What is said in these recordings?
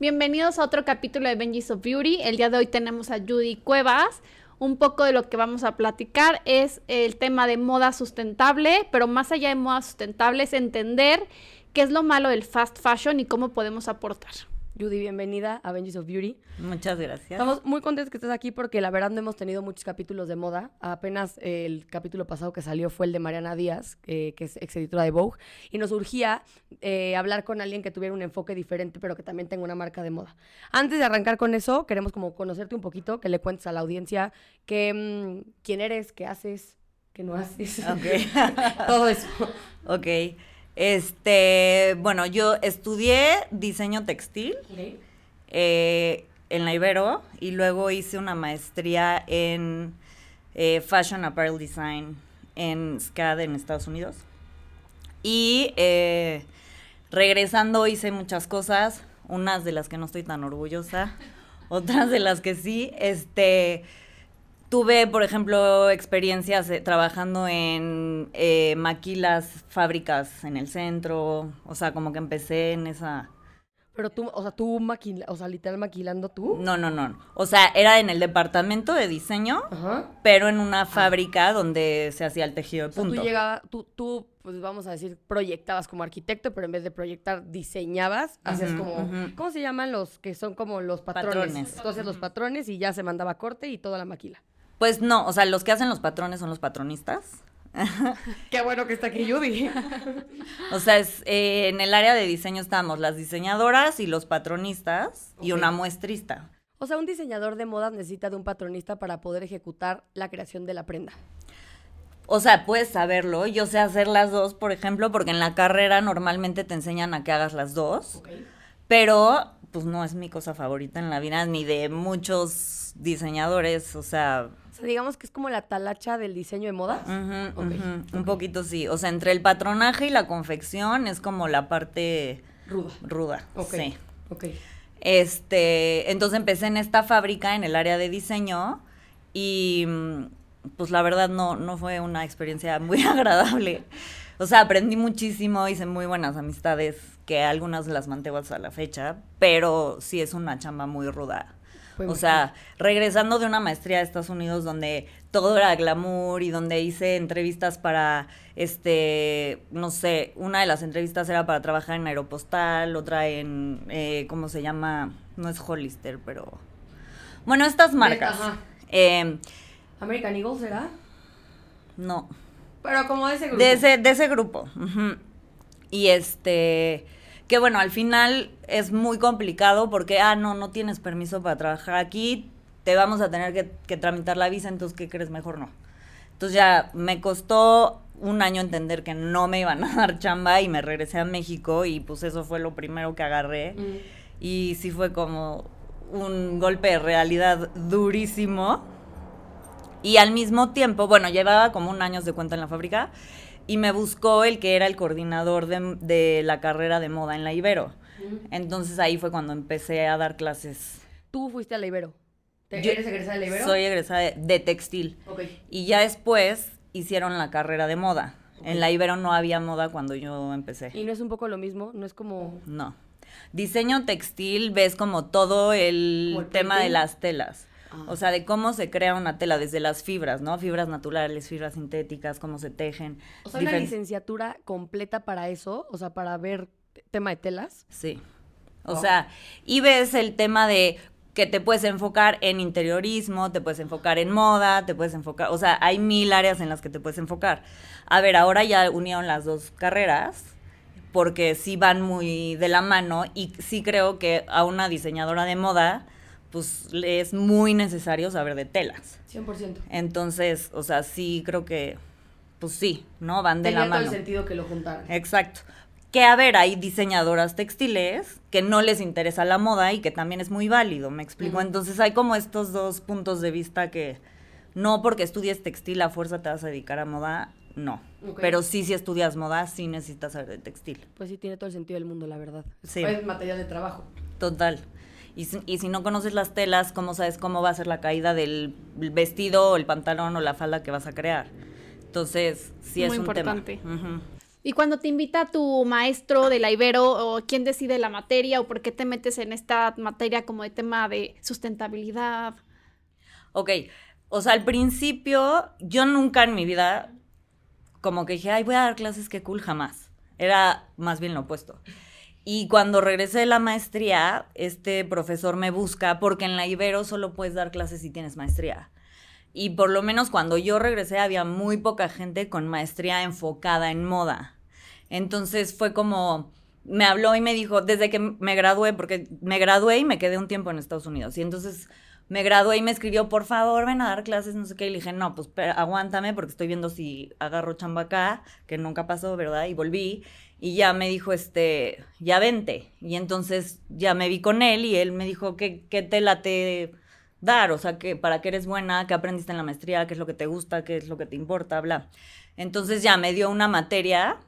Bienvenidos a otro capítulo de Benji's of Beauty. El día de hoy tenemos a Judy Cuevas. Un poco de lo que vamos a platicar es el tema de moda sustentable, pero más allá de moda sustentable es entender qué es lo malo del fast fashion y cómo podemos aportar. Judy, bienvenida a Benji's of Beauty. Muchas gracias. Estamos muy contentos que estés aquí porque la verdad no hemos tenido muchos capítulos de moda. Apenas el capítulo pasado que salió fue el de Mariana Díaz, que es ex editora de Vogue, y nos urgía eh, hablar con alguien que tuviera un enfoque diferente, pero que también tenga una marca de moda. Antes de arrancar con eso, queremos como conocerte un poquito, que le cuentes a la audiencia que, mm, quién eres, qué haces, qué no haces. Ok. Todo eso. ok. Este, bueno, yo estudié diseño textil eh, en la Ibero y luego hice una maestría en eh, Fashion Apparel Design en SCAD en Estados Unidos. Y eh, regresando hice muchas cosas, unas de las que no estoy tan orgullosa, otras de las que sí. Este, Tuve, por ejemplo, experiencias trabajando en eh, maquilas, fábricas en el centro, o sea, como que empecé en esa... Pero tú, o sea, tú maquila, o sea, literal maquilando tú. No, no, no. O sea, era en el departamento de diseño, Ajá. pero en una fábrica donde se hacía el tejido de O sea, punto. tú llegabas, tú, tú, pues vamos a decir, proyectabas como arquitecto, pero en vez de proyectar, diseñabas, hacías como. ¿cómo se llaman los que son como los patrones? Patrones. Hacías los patrones y ya se mandaba corte y toda la maquila. Pues no, o sea, los que hacen los patrones son los patronistas. Qué bueno que está aquí Judy. O sea, es, eh, en el área de diseño estamos las diseñadoras y los patronistas y una muestrista. o sea, un diseñador de modas necesita de un patronista para poder ejecutar la creación de la prenda. O sea, puedes saberlo. Yo sé hacer las dos, por ejemplo, porque en la carrera normalmente te enseñan a que hagas las dos. Pero, pues no es mi cosa favorita en la vida, ni de muchos diseñadores. O sea, O sea, digamos que es como la talacha del diseño de modas. un poquito sí. O sea, entre el patronaje y la confección es como la parte Ruda. ruda. Sí. Ok. Este, entonces empecé en esta fábrica, en el área de diseño, y mm, pues la verdad no, no fue una experiencia muy agradable. O sea, aprendí muchísimo, hice muy buenas amistades, que algunas las mantengo hasta la fecha, pero sí es una chamba muy ruda. O sea, regresando de una maestría de Estados Unidos donde todo era glamour y donde hice entrevistas para, este, no sé, una de las entrevistas era para trabajar en Aeropostal, otra en, eh, ¿cómo se llama? No es Hollister, pero... Bueno, estas marcas. Ajá. Eh, American Eagle será. no, Pero como de ese grupo. de ese, de ese grupo. Y este, que bueno, al final es muy complicado porque, ah, no, no tienes permiso para trabajar aquí, te vamos a tener que, que tramitar la visa, entonces, ¿qué crees? Mejor no. Entonces ya me costó un año entender que no me iban a dar chamba y me regresé a México y pues eso fue lo primero que agarré. Mm. Y sí fue como un golpe de realidad durísimo. Y al mismo tiempo, bueno, llevaba como un año de cuenta en la fábrica y me buscó el que era el coordinador de, de la carrera de moda en la Ibero. Entonces ahí fue cuando empecé a dar clases. Tú fuiste a la Ibero. ¿Te- Yo- ¿Eres egresada de la Ibero? Soy egresada de, de textil. Y ya después hicieron la carrera de moda. En la Ibero no había moda cuando yo empecé. Y no es un poco lo mismo, no es como... No. Diseño textil ves como todo el, Como el tema de las telas. Ah. O sea, de cómo se crea una tela, desde las fibras, ¿no? Fibras naturales, fibras sintéticas, cómo se tejen. O sea, una licenciatura completa para eso, o sea, para ver tema de telas. Sí. O sea, y ves el tema de que te puedes enfocar en interiorismo, te puedes enfocar en moda, te puedes enfocar, o sea, hay mil áreas en las que te puedes enfocar. A ver, ahora ya unieron las dos carreras porque sí van muy de la mano y sí creo que a una diseñadora de moda pues es muy necesario saber de telas. 100%. Entonces, o sea, sí creo que pues sí, ¿no? Van de Tenía la todo mano. el sentido que lo juntaran. Exacto. Que a ver, hay diseñadoras textiles que no les interesa la moda y que también es muy válido, me explico. Entonces hay como estos dos puntos de vista que no porque estudies textil a fuerza te vas a dedicar a moda, no. Pero sí, si estudias moda, sí necesitas saber de textil. Pues sí, tiene todo el sentido del mundo, la verdad. Sí. Es material de trabajo. Total. Y si, y si no conoces las telas, ¿cómo sabes cómo va a ser la caída del vestido, o el pantalón o la falda que vas a crear? Entonces, sí es Muy un importante. tema. Ujú. Y cuando te invita tu maestro de la Ibero, o quién decide la materia, o por qué te metes en esta materia como de tema de sustentabilidad. Ok, o sea, al principio yo nunca en mi vida como que dije, ay, voy a dar clases, qué cool, jamás. Era más bien lo opuesto. Y cuando regresé de la maestría, este profesor me busca porque en la Ibero solo puedes dar clases si tienes maestría. Y por lo menos cuando yo regresé había muy poca gente con maestría enfocada en moda. Entonces fue como, me habló y me dijo, desde que me gradué, porque me gradué y me quedé un tiempo en Estados Unidos. Y entonces me gradué y me escribió, por favor, ven a dar clases, no sé qué. Y dije, no, pues aguántame porque estoy viendo si agarro chamba acá, que nunca pasó, ¿verdad? Y volví. Y ya me dijo, este, ya vente. Y entonces ya me vi con él y él me dijo, ¿qué, qué te late dar? O sea, que para qué eres buena, qué aprendiste en la maestría, qué es lo que te gusta, qué es lo que te importa, bla. Entonces ya me dio una materia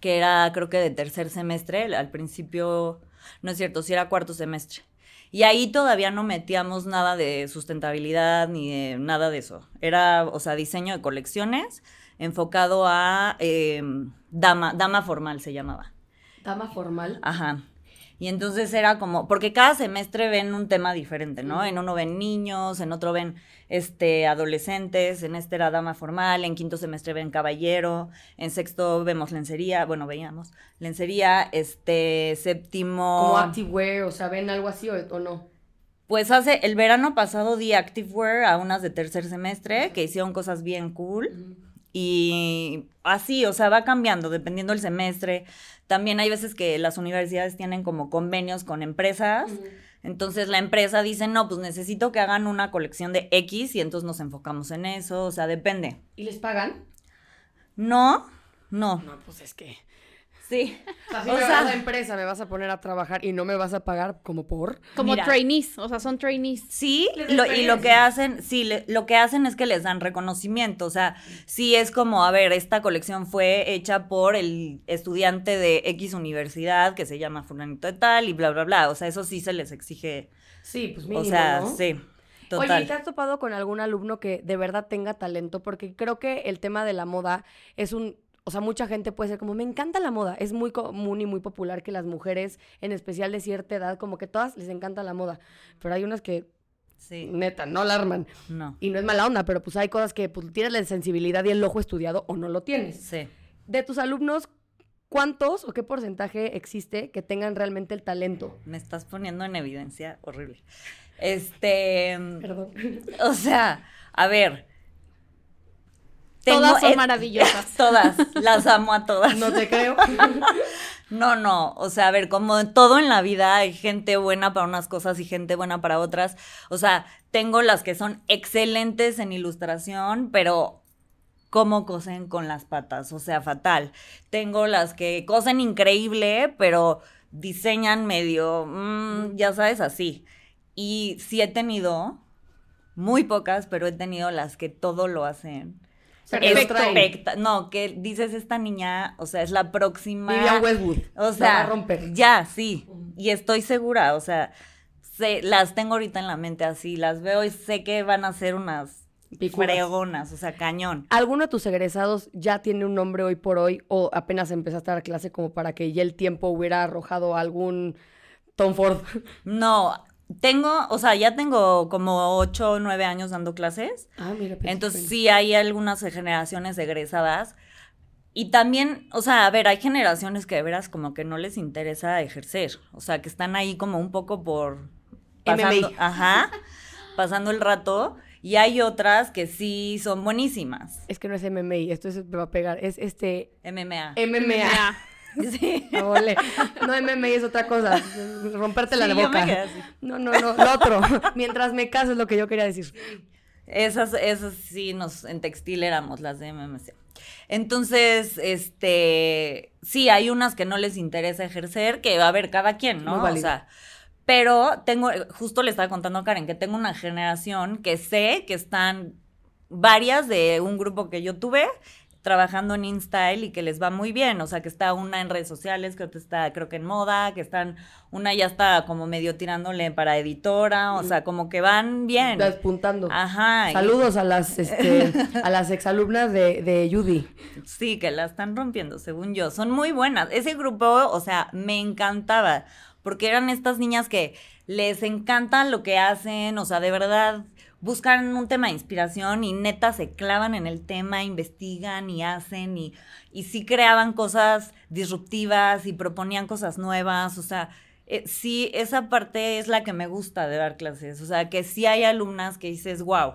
que era creo que de tercer semestre, al principio, no es cierto, sí era cuarto semestre. Y ahí todavía no metíamos nada de sustentabilidad ni nada de eso. Era, o sea, diseño de colecciones enfocado a eh, dama, dama formal se llamaba. Dama formal. Ajá. Y entonces era como, porque cada semestre ven un tema diferente, ¿no? En uno ven niños, en otro ven este adolescentes, en este era dama formal, en quinto semestre ven caballero, en sexto vemos lencería, bueno, veíamos lencería, este séptimo Como activewear, o sea, ¿ven algo así o, o no? pues hace el verano pasado di activewear a unas de tercer semestre que hicieron cosas bien cool. Y así, o sea, va cambiando dependiendo del semestre. También hay veces que las universidades tienen como convenios con empresas. Entonces la empresa dice, no, pues necesito que hagan una colección de X y entonces nos enfocamos en eso. O sea, depende. ¿Y les pagan? No, no, No, pues es que. Sí. O sea, si O me sea- vas a la empresa, me vas a poner a trabajar y no me vas a pagar como por. Como Mira. trainees, o sea, son trainees. Sí, lo- y lo que hacen, sí, le- lo que hacen es que les dan reconocimiento, o sea, sí es como, a ver, esta colección fue hecha por el estudiante de X universidad que se llama fulanito de tal y bla, bla, bla, o sea, eso sí se les exige, Sí, pues mínimo, o sea, ¿no? sí, Oye, total. ¿y ¿te has topado con algún alumno que de verdad tenga talento? Porque creo que el tema de la moda es un... O sea, mucha gente puede ser como, me encanta la moda. Es muy común y muy popular que las mujeres, en especial de cierta edad, como que todas les encanta la moda. Pero hay unas que, sí, neta, no la arman. no, Y no es mala onda, pero pues hay cosas que pues, tienes la sensibilidad y el ojo estudiado o no lo tienes. sí. De tus alumnos, ¿cuántos o qué porcentaje existe que tengan realmente el talento? Me estás poniendo en evidencia horrible. Este, Perdón. o sea, a ver. Todas son eh, maravillosas. Todas, las amo a todas. No te creo. No, no, o sea, a ver, como en todo en la vida hay gente buena para unas cosas y gente buena para otras. O sea, tengo las que son excelentes en ilustración, pero cómo cosen con las patas, o sea, fatal. Tengo las que cosen increíble, pero diseñan medio, mm, ya sabes, así. Y sí he tenido, muy pocas, pero he tenido las que todo lo hacen. Perfecto. Especta- No, que dices esta niña, o sea, es la próxima. Vivian Westwood. O La va sea, a romper. ya, sí. Y estoy segura, o sea, sé- las tengo ahorita en la mente así, las veo y sé que van a ser unas Picudas. fregonas, o sea, cañón. ¿Alguno de tus egresados ya tiene un nombre hoy por hoy o apenas empezaste a dar clase como para que ya el tiempo hubiera arrojado algún Tom Ford? No, tengo, o sea, ya tengo como ocho o nueve años dando clases. Ah, mira. pues, Entonces bueno. sí hay algunas generaciones egresadas. Y también, o sea, a ver, hay generaciones que de veras como que no les interesa ejercer. O sea, que están ahí como un poco por, pasando, MMI. ajá, pasando el rato. Y hay otras que sí son buenísimas. Es que no es MMI, esto es- me va a pegar. Es este MMA. MMA. Sí. Ole. No, MMA es otra cosa. Romperte la yo boca. me quedé así. No, no, no. Lo otro. Mientras me caso es lo que yo quería decir. Esas, esas sí nos, en textil éramos las de MMC. Entonces, este, sí, hay unas que no les interesa ejercer, que va a haber cada quien, ¿no? Muy O sea, pero tengo, justo le estaba contando a Karen que tengo una generación que sé que están varias de un grupo que yo tuve trabajando en InStyle y que les va muy bien, o sea, que está una en redes sociales, que otra está creo que en moda, que están, una ya está como medio tirándole para editora, o sea, como que van bien. Despuntando. Ajá. y- Saludos a las, este, a las exalumnas de, de Judy. Sí, que la están rompiendo, según yo. Son muy buenas. Ese grupo, o sea, me encantaba, porque eran estas niñas que les encanta lo que hacen, o sea, de verdad buscan un tema de inspiración y neta se clavan en el tema, investigan y hacen y, y sí creaban cosas disruptivas y proponían cosas nuevas, o sea, eh, sí, esa parte es la que me gusta de dar clases, o sea, que sí hay alumnas que dices, wow,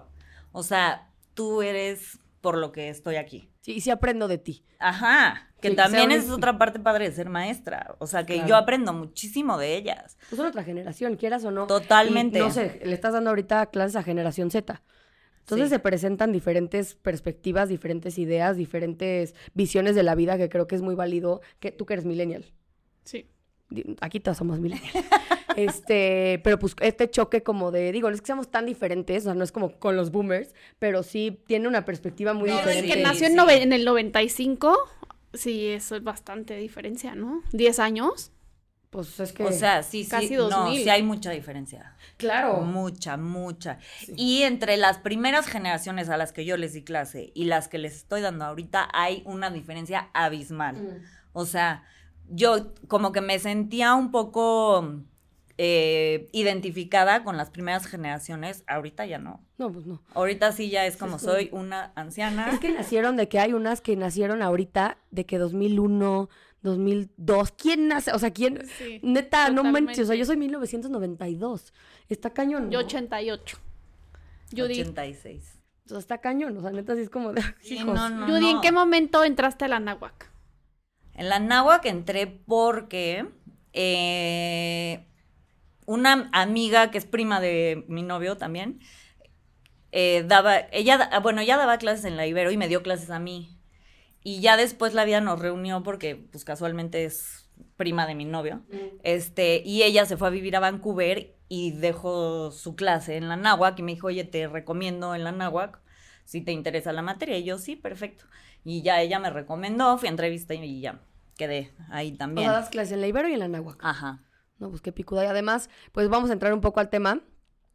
o sea, tú eres por lo que estoy aquí. Sí, sí aprendo de ti. Ajá, que Sí, también un- es otra parte padre de ser maestra. O sea, que Claro. yo aprendo muchísimo de ellas. Pues son otra generación, quieras o no. Totalmente. Y, no sé, le estás dando ahorita clases a generación Z. Entonces Sí. se presentan diferentes perspectivas, diferentes ideas, diferentes visiones de la vida que creo que es muy válido. Que tú que eres millennial. Sí. Aquí todos somos millennial. este, pero pues este choque como de, digo, no es que seamos tan diferentes, o sea, no es como con los boomers, pero sí tiene una perspectiva muy No, diferente. que Sí, nació en, sí. en el 95, sí, eso es bastante diferencia, ¿no? 10 años. Pues es que. O sea, sí, sí. Casi No, 2000. sí hay mucha diferencia. claro. Mucha, mucha. Y entre las primeras generaciones a las que yo les di clase y las que les estoy dando ahorita, hay una diferencia abismal. Mm. O sea, yo como que me sentía un poco eh, identificada con las primeras generaciones. Ahorita ya no. No, pues no. Ahorita sí ya es como es soy una anciana. Es que nacieron de que hay unas que nacieron ahorita, de que 2001, 2002. ¿Quién nace? O sea, ¿quién? Sí, Neta, no manches. O sea, totalmente. yo soy 1992. Está cañón. Yo ¿no? 88. Judy, 86. O sea, está cañón. O sea, neta, sí es como de. Sí, hijos. no, no, Judy, ¿en qué momento entraste a la náhuac? En la náhuac entré porque eh, una amiga que es prima de mi novio también, eh, daba, ella, da- bueno, ella daba clases en la Ibero y me dio clases a mí. Y ya después la vida nos reunió porque, pues, casualmente es prima de mi novio. Este, y ella se fue a vivir a Vancouver y dejó su clase en la náhuac y me dijo, oye, te recomiendo en la náhuac si te interesa la materia. Y yo, sí, perfecto. Y ya ella me recomendó, fui a entrevista y ya quedé ahí O también. sea, das clases en la Ibero y en la Náhuac. Ajá. No, pues qué picuda. Y además, pues vamos a entrar un poco al tema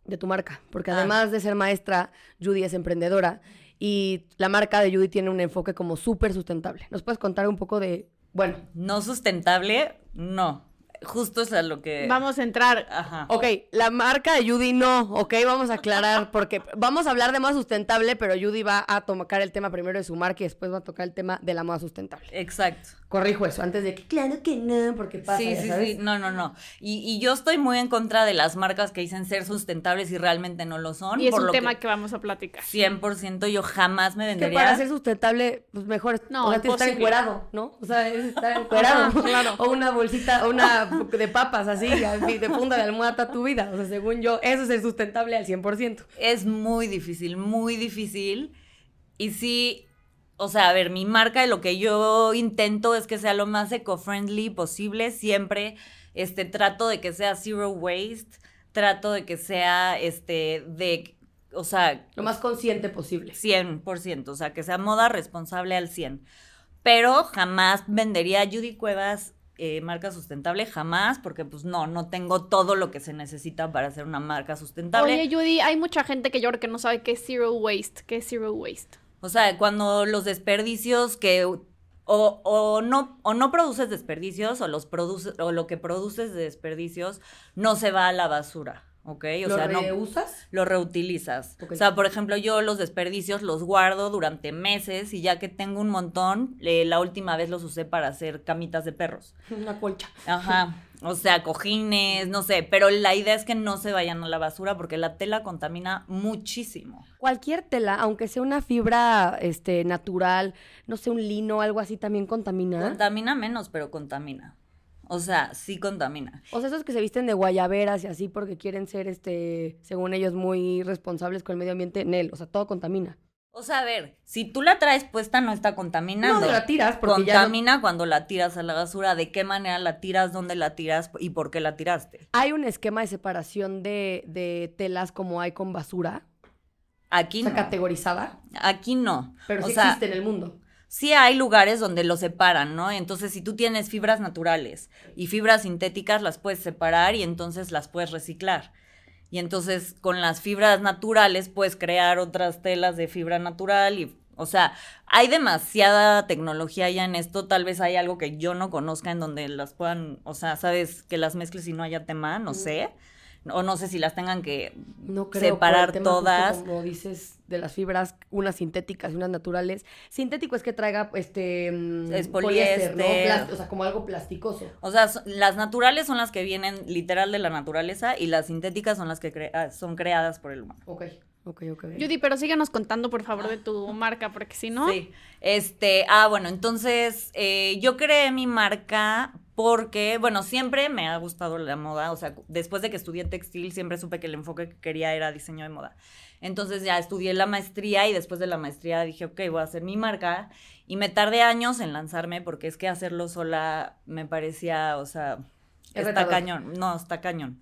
de tu marca. Porque Ah. además de ser maestra, Judy es emprendedora. Y la marca de Judy tiene un enfoque como súper sustentable. ¿Nos puedes contar un poco de. Bueno, No sustentable, no. Justo es a lo que... Vamos a entrar. Ajá. Ok, la marca de Judy no, ok, vamos a aclarar, porque vamos a hablar de moda sustentable, pero Judy va a tocar el tema primero de su marca y después va a tocar el tema de la moda sustentable. Exacto. Corrijo eso, antes de que, claro que no, porque pasa, sí, ya sí, sabes. sí. No, no, no. Y, y yo estoy muy en contra de las marcas que dicen ser sustentables y realmente no lo son. Y es por un lo tema que que vamos a platicar. 100% yo jamás me Que vendería. para ser sustentable, pues mejor es- No, o sea, tienes que estar encuerado, ¿no? O sea, es estar encuerado. Claro. O una bolsita, o una de papas así, así, de funda de almohada tu vida. O sea, según yo, eso es ser sustentable al 100%. Es muy difícil, muy difícil. Y sí, o sea, a ver, mi marca, lo que yo intento es que sea lo más eco-friendly posible. Siempre este, trato de que sea zero waste, trato de que sea, este, de, o sea, Lo más consciente posible. 100%, o sea, que sea moda responsable al 100. Pero jamás vendería Judy Cuevas eh, marca sustentable, jamás, porque pues no, no tengo todo lo que se necesita para hacer una marca sustentable. Oye, Judy, hay mucha gente que yo creo que no sabe qué es zero waste. ¿Qué es zero waste? O sea, cuando los desperdicios que o, o no o no produces desperdicios o los produces o lo que produces de desperdicios no se va a la basura. ¿Ok? O ¿Lo sea, no reusas? lo reutilizas. O sea, por ejemplo, yo los desperdicios los guardo durante meses y ya que tengo un montón, eh, la última vez los usé para hacer camitas de perros. Una colcha. Ajá. O sea, cojines, no sé, pero la idea es que no se vayan a la basura porque la tela contamina muchísimo. Cualquier tela, aunque sea una fibra este, natural, no sé, un lino, algo así, también contamina. Contamina menos, pero contamina. O sea, sí contamina. O sea, esos que se visten de guayaberas y así porque quieren ser, este, según ellos, muy responsables con el medio ambiente, Nel, o sea, todo contamina. O sea, a ver, si tú la traes puesta no está contaminando. No, la tiras porque ya no- Contamina cuando la tiras a la basura, de qué manera la tiras, dónde la tiras y por qué la tiraste. Hay un esquema de separación de, de telas como hay con basura, Aquí o sea, no. categorizada, Aquí no. pero o sí sea, existe en el mundo. Sí hay lugares donde lo separan, ¿no? Entonces, si tú tienes fibras naturales y fibras sintéticas, las puedes separar y entonces las puedes reciclar. Y entonces, con las fibras naturales, puedes crear otras telas de fibra natural y... O sea, hay demasiada tecnología ya en esto. Tal vez hay algo que yo no conozca en donde las puedan, o sea, sabes, que las mezcles y no haya tema, no sé. O no sé si las tengan que No creo separar tema justo todas. como dices, de las fibras, unas sintéticas y unas naturales. Sintético es que traiga, este... mm, Es ¿no? poliéster. O sea, como algo plasticoso. O sea, so- las naturales son las que vienen literal de la naturaleza y las sintéticas son las que crea- son creadas por el humano. Ok, ok, ok. Judy, pero síganos contando, por favor, de tu marca, porque si no... Sí. Este, ah, bueno, entonces eh, yo creé mi marca porque, bueno, siempre me ha gustado la moda, o sea, después de que estudié textil, siempre supe que el enfoque que quería era diseño de moda. Entonces ya estudié la maestría y después de la maestría dije, ok, voy a hacer mi marca. Y me tardé años en lanzarme porque es que hacerlo sola me parecía, o sea, Es está retador. cañón. No, está cañón.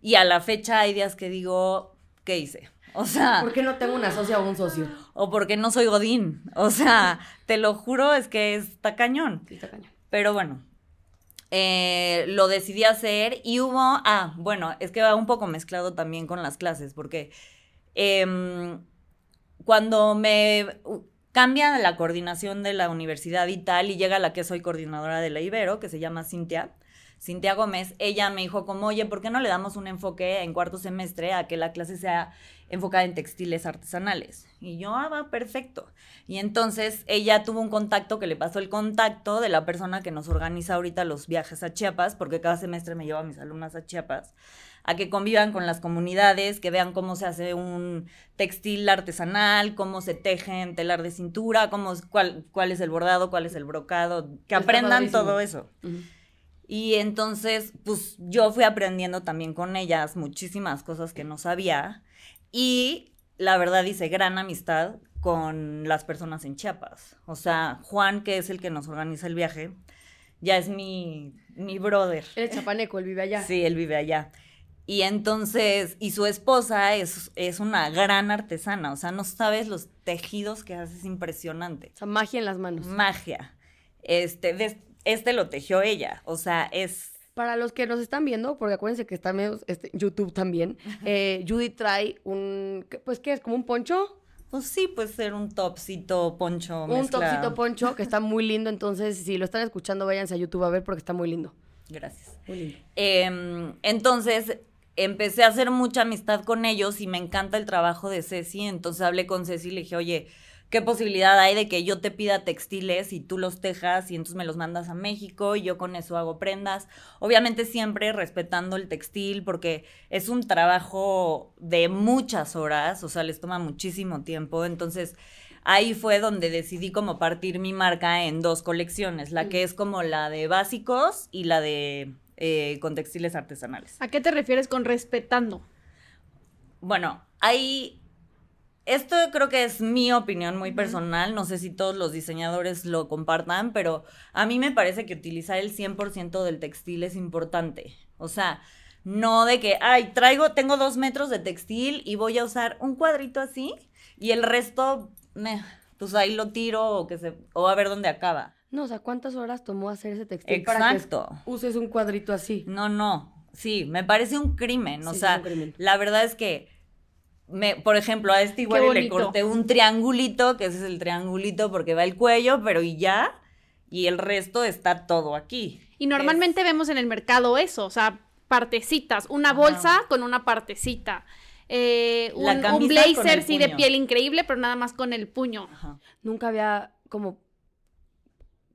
Y a la fecha hay días que digo, ¿qué hice? O sea, ¿Por qué no tengo una socia o un socio? o porque no soy Godín. O sea, te lo juro, es que está cañón. Sí, está cañón. Pero bueno, eh, lo decidí hacer y hubo, ah, bueno, es que va un poco mezclado también con las clases, porque em, cuando me cambia la coordinación de la universidad y tal, y llega la que soy coordinadora de la Ibero, que se llama Cintia, Cintia Gómez, ella me dijo como, oye, ¿por qué no le damos un enfoque en cuarto semestre a que la clase sea enfocada en textiles artesanales? Y yo, ah, va, perfecto. Y entonces ella tuvo un contacto que le pasó el contacto de la persona que nos organiza ahorita los viajes a Chiapas, porque cada semestre me llevo a mis alumnas a Chiapas, a que convivan con las comunidades, que vean cómo se hace un textil artesanal, cómo se teje en telar de cintura, cómo, cuál, cuál es el bordado, cuál es el brocado, que Está aprendan padrísimo. todo eso. Y entonces, pues yo fui aprendiendo también con ellas muchísimas cosas que no sabía. Y la verdad hice gran amistad con las personas en Chiapas. O sea, Juan, que es el que nos organiza el viaje, ya es mi, mi brother. Él es chapaneco, él vive allá. Sí, él vive allá. Y entonces, y su esposa es, es una gran artesana. O sea, no sabes los tejidos que hace, es impresionante O sea, magia en las manos. magia. Este, de- este lo tejió ella. O sea, es. Para los que nos están viendo, porque acuérdense que está en este, YouTube también, eh, Judy trae un, ¿qué- pues, ¿qué es? ¿Como un poncho? Pues sí, puede ser un topsito poncho. Un topsito poncho que está muy lindo, entonces si lo están escuchando, váyanse a YouTube a ver porque está muy lindo. Gracias. Muy lindo. Em, entonces empecé a hacer mucha amistad con ellos y me encanta el trabajo de Ceci. Entonces hablé con Ceci y le dije, oye, ¿qué posibilidad hay de que yo te pida textiles y tú los tejas y entonces me los mandas a México y yo con eso hago prendas? Obviamente siempre respetando el textil porque es un trabajo de muchas horas, o sea, les toma muchísimo tiempo. Entonces ahí fue donde decidí como partir mi marca en dos colecciones, la que es como la de básicos y la de eh, con textiles artesanales. ¿A qué te refieres con respetando? Bueno, hay... Esto creo que es mi opinión muy personal, no sé si todos los diseñadores lo compartan, pero a mí me parece que utilizar el 100% del textil es importante. O sea, no de que, ay, traigo, tengo dos metros de textil y voy a usar un cuadrito así y el resto, meh, pues ahí lo tiro o, que se, o a ver dónde acaba. No, o sea, ¿cuántas horas tomó hacer ese textil para que Exacto. uses un cuadrito así? No, no. Sí, me parece un crimen. O Sí, sea, es un crimen. la verdad es que, me, por ejemplo, a este igual le corté un triangulito, que ese es el triangulito porque va el cuello, pero y ya. Y el resto está todo aquí. Y normalmente vemos en el mercado eso, o sea, partecitas, una bolsa con una partecita. Eh, un, blazer sí de piel increíble, pero nada más con el puño. Ajá. Nunca había como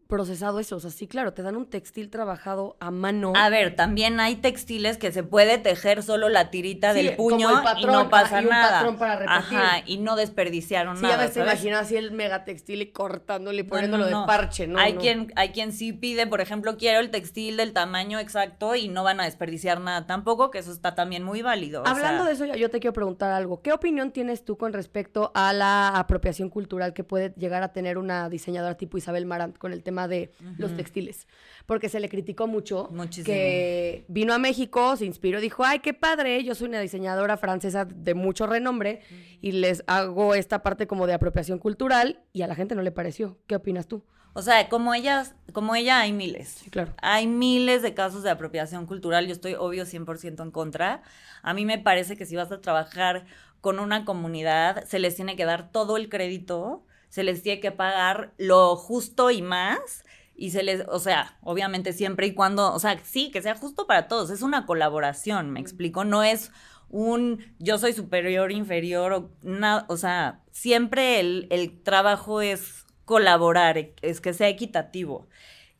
procesado eso. O sea, sí, claro, te dan un textil trabajado a mano. A ver, también hay textiles que se puede tejer solo la tirita Sí, del como puño y no pasa y un nada. patrón para repetir. Ajá, y no desperdiciaron Sí, ya nada. ves, te imaginas así el mega textil y cortándole y No, poniéndolo no, de parche, ¿no? hay quien hay quien sí pide, por ejemplo, quiero el textil del tamaño exacto y no van a desperdiciar nada tampoco, que eso está también muy válido. o Hablando sea, de eso, yo te quiero preguntar algo. ¿Qué opinión tienes tú con respecto a la apropiación cultural que puede llegar a tener una diseñadora tipo Isabel Marant con el tema de los textiles? Porque se le criticó mucho Muchísimo. que vino a México, se inspiró, dijo, ay, qué padre, yo soy una diseñadora francesa de mucho renombre y les hago esta parte como de apropiación cultural y a la gente no le pareció. ¿Qué opinas tú? O sea, como ellas, como ella hay miles. Sí, claro. Hay miles de casos de apropiación cultural. Yo estoy obvio 100% en contra. A mí me parece que si vas a trabajar con una comunidad, se les tiene que dar todo el crédito, se les tiene que pagar lo justo y más. Y se les, o sea, obviamente siempre y cuando, o sea, sí, que sea justo para todos. Es una colaboración, me explico. No es un yo soy superior, inferior, o, nada, o sea, siempre el, el trabajo es colaborar, e- es que sea equitativo.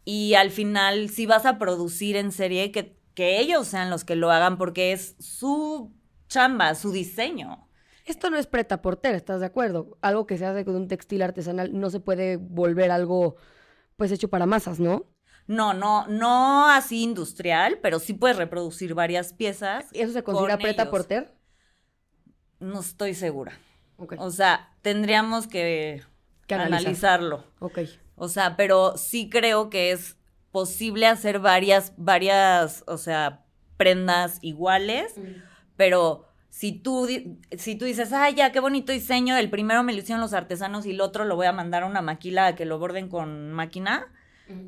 Y al final, si vas a producir en serie, que, que ellos sean los que lo hagan, porque es su chamba, su diseño. Esto no es preta porter, ¿estás de acuerdo? Algo que se hace con un textil artesanal no se puede volver algo pues hecho para masas, ¿no? No, no, no así industrial, pero sí puedes reproducir varias piezas. ¿Eso se considera con preta porter? No estoy segura. Ok. O sea, tendríamos que, Que analizar. analizarlo. Ok. O sea, pero sí creo que es posible hacer varias, varias, o sea, prendas iguales, pero si tú, si tú dices, ay, ya, qué bonito diseño, el primero me lo hicieron los artesanos y el otro lo voy a mandar a una maquila a que lo borden con máquina,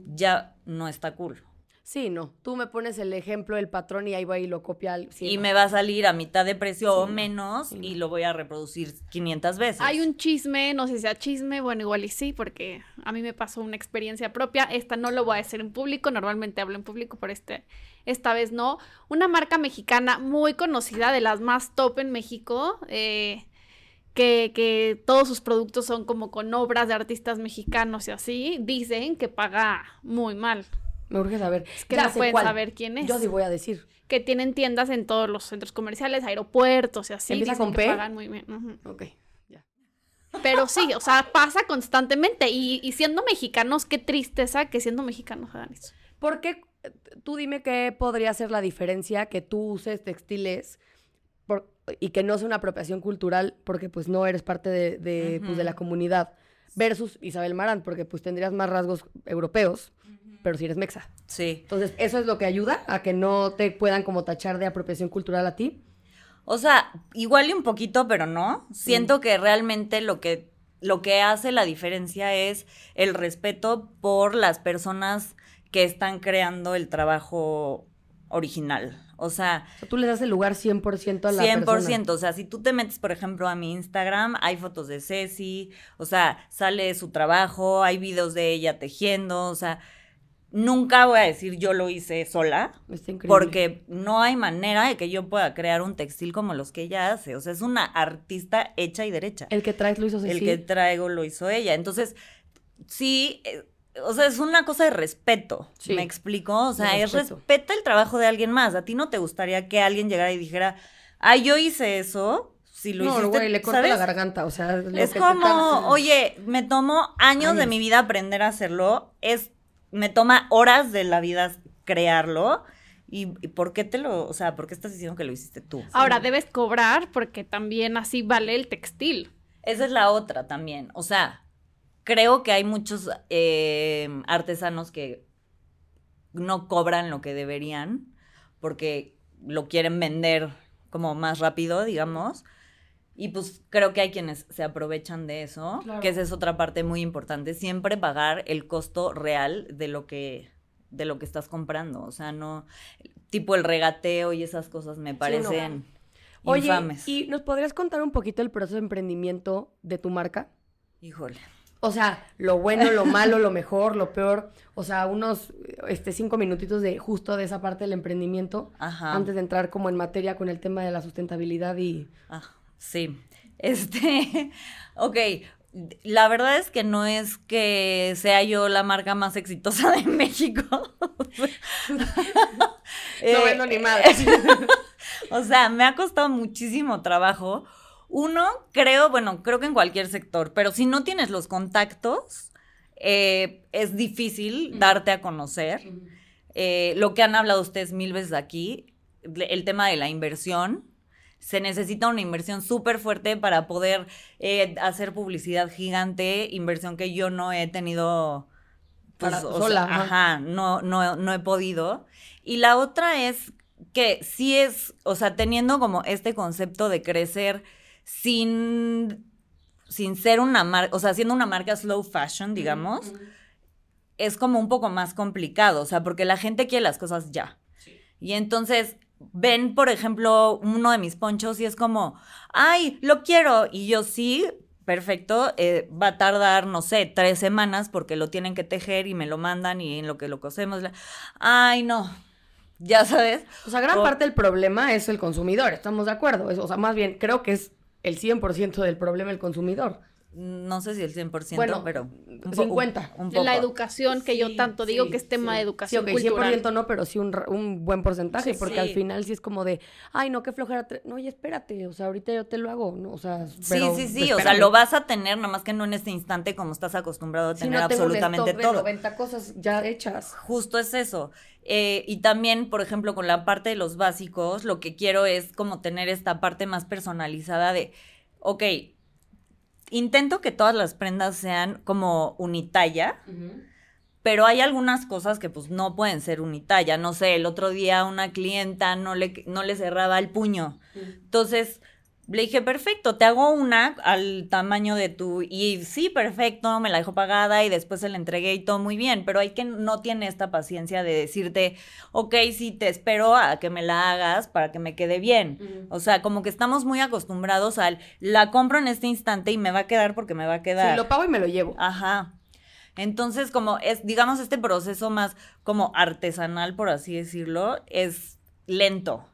ya no está cool. Sí, no. Tú me pones el ejemplo, el patrón y ahí va y lo copia. al- sí, y no. me va a salir a mitad de precio o Sí, menos Sí, y lo voy a reproducir 500 veces. Hay un chisme, no sé si sea chisme, bueno, igual y sí, porque a mí me pasó una experiencia propia. Esta no lo voy a decir en público, normalmente hablo en público, pero este, esta vez no. Una marca mexicana muy conocida, de las más top en México, eh, que, que todos sus productos son como con obras de artistas mexicanos y así, dicen que paga muy mal. Me urge saber. Es que Ya no pueden cuál. saber quién es. Yo sí voy a decir. Que tienen tiendas en todos los centros comerciales, aeropuertos y así. ¿Empieza con P? pagan muy bien. ujú. Ok. Ya. Pero sí, o sea, pasa constantemente. Y, y siendo mexicanos, qué tristeza que siendo mexicanos hagan eso. ¿Por qué? Tú dime qué podría ser la diferencia que tú uses textiles por- y que no sea una apropiación cultural porque pues no eres parte de, de, pues, de la comunidad versus Isabel Marant porque pues tendrías más rasgos europeos, pero si eres mexa. Sí. Entonces, ¿eso es lo que ayuda a que no te puedan como tachar de apropiación cultural a ti? O sea, igual y un poquito, pero no. Siento que realmente lo que, lo que hace la diferencia es el respeto por las personas que están creando el trabajo original. O sea, O sea, tú le das el lugar 100% a la 100%. persona. O sea, si tú te metes, por ejemplo, a mi Instagram, hay fotos de Ceci, o sea, sale su trabajo, hay videos de ella tejiendo, o sea, nunca voy a decir yo lo hice sola, Está increíble. porque no hay manera de que yo pueda crear un textil como los que ella hace. O sea, es una artista hecha y derecha. El que traes lo hizo El Ceci. que traigo lo hizo ella. Entonces, sí, eh, o sea, es una cosa de respeto. Sí, ¿Me explico? O sea, es respeto. respeta el trabajo de alguien más. A ti no te gustaría que alguien llegara y dijera, ay, yo hice eso. Si lo no, hiciste, güey, le corta ¿sabes? la garganta, o sea... lo Es que como, oye, me tomó años, de mi vida aprender a hacerlo, es, me toma horas de la vida crearlo, y, y ¿por qué te lo, o sea, por qué estás diciendo que lo hiciste tú? Ahora, debes cobrar porque también así vale el textil. Esa es la otra también, o sea, creo que hay muchos eh, artesanos que no cobran lo que deberían, porque lo quieren vender como más rápido, digamos. Y pues creo que hay quienes se aprovechan de eso, Claro. que esa es otra parte muy importante, siempre pagar el costo real de lo que de lo que estás comprando, o sea, no tipo el regateo y esas cosas me parecen Oye, infames. ¿y nos podrías contar un poquito el proceso de emprendimiento de tu marca? Híjole. O sea, lo bueno, lo malo, lo mejor, lo peor. O sea, unos este, cinco minutitos de justo de esa parte del emprendimiento. Ajá. Antes de entrar como en materia con el tema de la sustentabilidad y. Ah, sí. Este, ok. La verdad es que no es que sea yo la marca más exitosa de México. no Eh, vendo ni madre. O sea, me ha costado muchísimo trabajo. Uno, creo, bueno, creo que en cualquier sector, pero si no tienes los contactos, eh, es difícil darte a conocer. Eh, lo que han hablado ustedes mil veces aquí, el tema de la inversión. Se necesita una inversión súper fuerte para poder eh, hacer publicidad gigante, inversión que yo no he tenido pues, Para- o sea, sola, ajá. ajá, no, no, no he podido. Y la otra es que sí es, o sea, teniendo como este concepto de crecer sin, sin ser una marca, o sea, siendo una marca slow fashion, digamos, es como un poco más complicado, o sea, porque la gente quiere las cosas ya. Y entonces ven, por ejemplo, uno de mis ponchos y es como, ay, lo quiero. Y yo sí, perfecto, eh, va a tardar, no sé, tres semanas porque lo tienen que tejer y me lo mandan y en lo que lo cosemos. la- Ay, no, ya sabes. O sea, gran O- parte del problema es el consumidor, ¿estamos de acuerdo? Es- o sea, más bien, creo que es el 100% del problema el consumidor. No sé si el 100%, Bueno, pero... un po- 50. un En la educación, que yo tanto digo sí, que es tema sí. de Sí, educación ok, cultural. 100% no, pero sí un, un buen porcentaje, Sí, porque sí. al final sí es como de, ay, no, qué flojera. No, oye, espérate, o sea, ahorita yo te lo hago, ¿no? O sea, Sí, pero, sí, sí, o sea, lo vas a tener, nomás que no en este instante como estás acostumbrado a Si tener no tengo un absolutamente stock de todo. 90 cosas ya hechas. Justo es eso. Eh, y también, por ejemplo, con la parte de los básicos, lo que quiero es como tener esta parte más personalizada de, ok, intento que todas las prendas sean como unitalla, pero hay algunas cosas que pues no pueden ser unitalla. No sé, el otro día una clienta no le, no le cerraba el puño. Entonces, le dije, perfecto, te hago una al tamaño de tu... Y sí, perfecto, me la dejó pagada y después se la entregué y todo muy bien, pero hay que no tiene esta paciencia de decirte, ok, sí, te espero a que me la hagas para que me quede bien. O sea, como que estamos muy acostumbrados al, la compro en este instante y me va a quedar porque me va a quedar. Sí, lo pago y me lo llevo. Ajá. Entonces, como es, digamos, este proceso más como artesanal, por así decirlo, es lento.